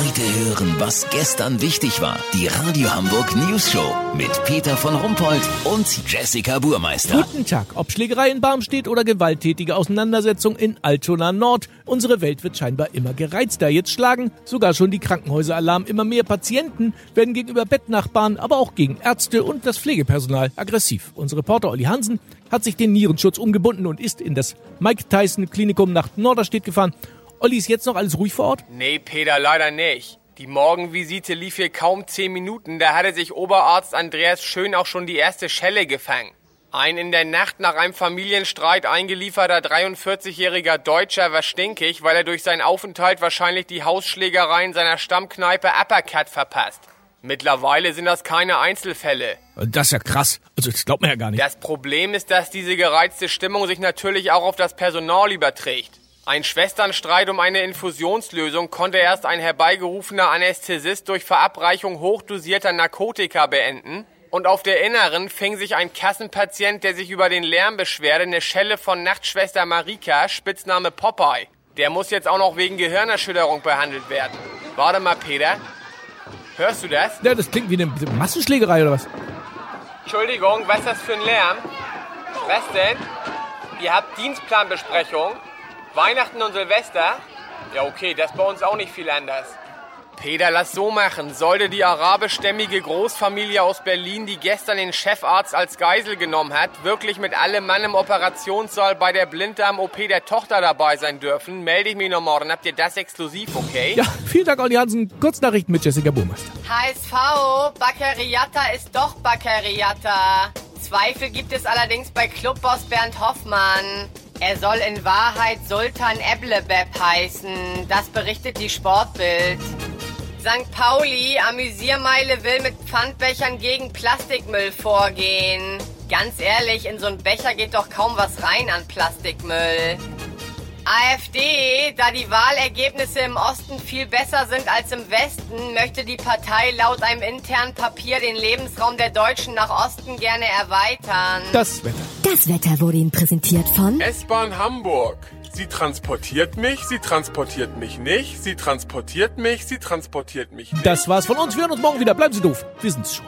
Heute hören, was gestern wichtig war. Die Radio Hamburg News Show mit Peter von Rumpold und Jessica Burmeister. Guten Tag. Ob Schlägerei in Barmstedt oder gewalttätige Auseinandersetzung in Altona Nord. Unsere Welt wird scheinbar immer gereizter. Jetzt schlagen sogar schon die Krankenhäuser Alarm. Immer mehr Patienten werden gegenüber Bettnachbarn, aber auch gegen Ärzte und das Pflegepersonal aggressiv. Unser Reporter Olli Hansen hat sich den Nierenschutz umgebunden und ist in das Mike Tyson Klinikum nach Norderstedt gefahren. Olli, ist jetzt noch alles ruhig vor Ort? Nee, Peter, leider nicht. Die Morgenvisite lief hier kaum zehn Minuten, da hatte sich Oberarzt Andreas Schön auch schon die erste Schelle gefangen. Ein in der Nacht nach einem Familienstreit eingelieferter 43-jähriger Deutscher war stinkig, weil er durch seinen Aufenthalt wahrscheinlich die Hausschlägerei in seiner Stammkneipe Uppercut verpasst. Mittlerweile sind das keine Einzelfälle. Das ist ja krass. Also das glaubt man ja gar nicht. Das Problem ist, dass diese gereizte Stimmung sich natürlich auch auf das Personal überträgt. Ein Schwesternstreit um eine Infusionslösung konnte erst ein herbeigerufener Anästhesist durch Verabreichung hochdosierter Narkotika beenden. Und auf der Inneren fing sich ein Kassenpatient, der sich über den Lärm beschwerte, eine Schelle von Nachtschwester Marika, Spitzname Popeye. Der muss jetzt auch noch wegen Gehirnerschütterung behandelt werden. Warte mal, Peter. Hörst du das? Ja, das klingt wie eine Massenschlägerei oder was? Entschuldigung, was ist das für ein Lärm? Was denn? Ihr habt Dienstplanbesprechung? Weihnachten und Silvester? Ja, okay, das ist bei uns auch nicht viel anders. Peter, lass so machen. Sollte die arabischstämmige Großfamilie aus Berlin, die gestern den Chefarzt als Geisel genommen hat, wirklich mit allem Mann im Operationssaal bei der Blinddarm-OP der Tochter dabei sein dürfen, melde ich mich noch morgen. Habt ihr das exklusiv, okay? Ja, vielen Dank, Olli Hansen. Kurznachrichten mit Jessica Burmeister. HSV, Baccariata ist doch Baccariata. Zweifel gibt es allerdings bei Clubboss Bernd Hoffmann. Er soll in Wahrheit Sultan Eblebeb heißen. Das berichtet die Sportbild. St. Pauli, Amüsiermeile will mit Pfandbechern gegen Plastikmüll vorgehen. Ganz ehrlich, in so einen Becher geht doch kaum was rein an Plastikmüll. AfD, da die Wahlergebnisse im Osten viel besser sind als im Westen, möchte die Partei laut einem internen Papier den Lebensraum der Deutschen nach Osten gerne erweitern. Das Wetter. Das Wetter wurde Ihnen präsentiert von S-Bahn Hamburg. Sie transportiert mich, sie transportiert mich nicht, sie transportiert mich, sie transportiert mich nicht. Das war's von uns. Wir hören uns morgen wieder. Bleiben Sie doof. Wir sind's schon.